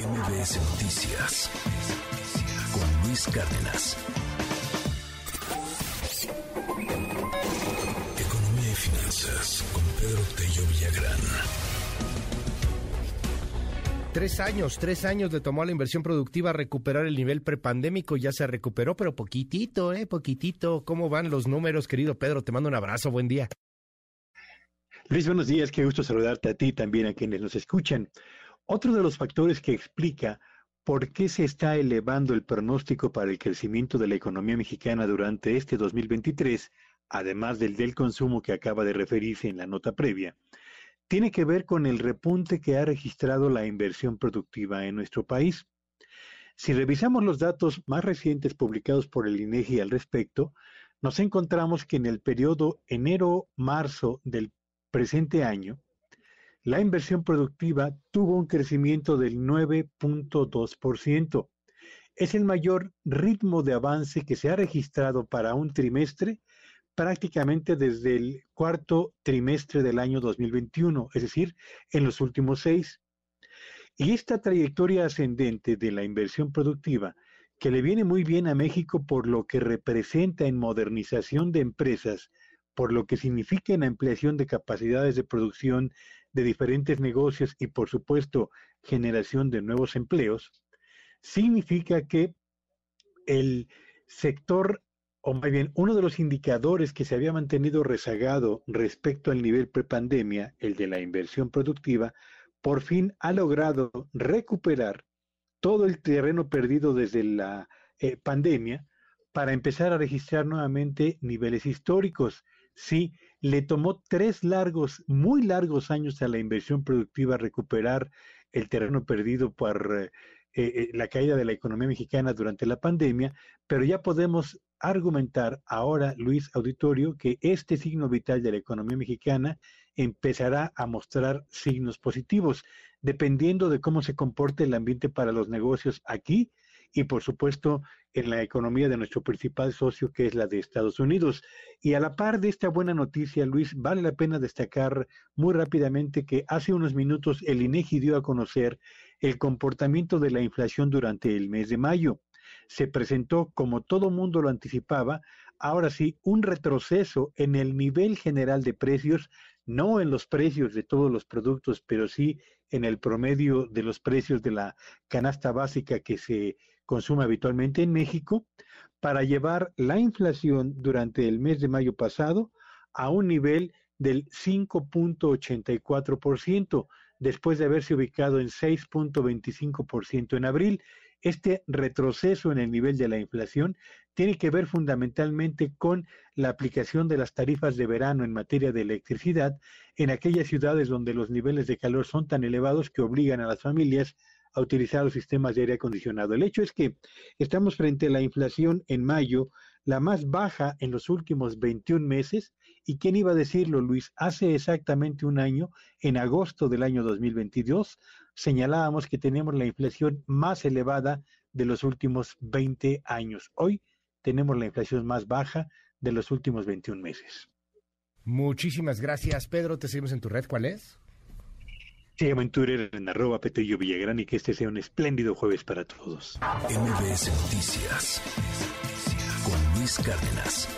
MBS Noticias con Luis Cárdenas. Economía y finanzas con Pedro Tello Villagrán. Tres años, tres años le tomó a la inversión productiva recuperar el nivel prepandémico. Ya se recuperó, pero poquitito, ¿eh? Poquitito. ¿Cómo van los números, querido Pedro? Te mando un abrazo. Buen día. Luis, buenos días. Qué gusto saludarte a ti y también a quienes nos escuchan. Otro de los factores que explica por qué se está elevando el pronóstico para el crecimiento de la economía mexicana durante este 2023, además del del consumo que acaba de referirse en la nota previa, tiene que ver con el repunte que ha registrado la inversión productiva en nuestro país. Si revisamos los datos más recientes publicados por el INEGI al respecto, nos encontramos que en el periodo enero-marzo del presente año, la inversión productiva tuvo un crecimiento del 9.2%. Es el mayor ritmo de avance que se ha registrado para un trimestre prácticamente desde el cuarto trimestre del año 2021, es decir, en los últimos seis. Y esta trayectoria ascendente de la inversión productiva, que le viene muy bien a México por lo que representa en modernización de empresas, por lo que significa en ampliación de capacidades de producción de diferentes negocios y por supuesto generación de nuevos empleos, significa que el sector, o más bien uno de los indicadores que se había mantenido rezagado respecto al nivel prepandemia, el de la inversión productiva, por fin ha logrado recuperar todo el terreno perdido desde la eh, pandemia para empezar a registrar nuevamente niveles históricos. Sí, le tomó tres largos, muy largos años a la inversión productiva recuperar el terreno perdido por eh, eh, la caída de la economía mexicana durante la pandemia, pero ya podemos argumentar ahora, Luis Auditorio, que este signo vital de la economía mexicana empezará a mostrar signos positivos, dependiendo de cómo se comporte el ambiente para los negocios aquí y por supuesto en la economía de nuestro principal socio que es la de Estados Unidos. Y a la par de esta buena noticia, Luis, vale la pena destacar muy rápidamente que hace unos minutos el INEGI dio a conocer el comportamiento de la inflación durante el mes de mayo. Se presentó, como todo mundo lo anticipaba, ahora sí, un retroceso en el nivel general de precios, no en los precios de todos los productos, pero sí en el promedio de los precios de la canasta básica que se consume habitualmente en México, para llevar la inflación durante el mes de mayo pasado a un nivel del 5.84%, después de haberse ubicado en 6.25% en abril. Este retroceso en el nivel de la inflación tiene que ver fundamentalmente con la aplicación de las tarifas de verano en materia de electricidad en aquellas ciudades donde los niveles de calor son tan elevados que obligan a las familias a utilizar los sistemas de aire acondicionado. El hecho es que estamos frente a la inflación en mayo, la más baja en los últimos 21 meses, y quién iba a decirlo, Luis, hace exactamente un año, en agosto del año 2022, señalábamos que tenemos la inflación más elevada de los últimos 20 años. Hoy tenemos la inflación más baja de los últimos 21 meses. Muchísimas gracias, Pedro. Te seguimos en tu red. ¿Cuál es? Llama en Twitter en arroba Petello Villagrán y que este sea un espléndido jueves para todos. MBS Noticias con Luis Cárdenas.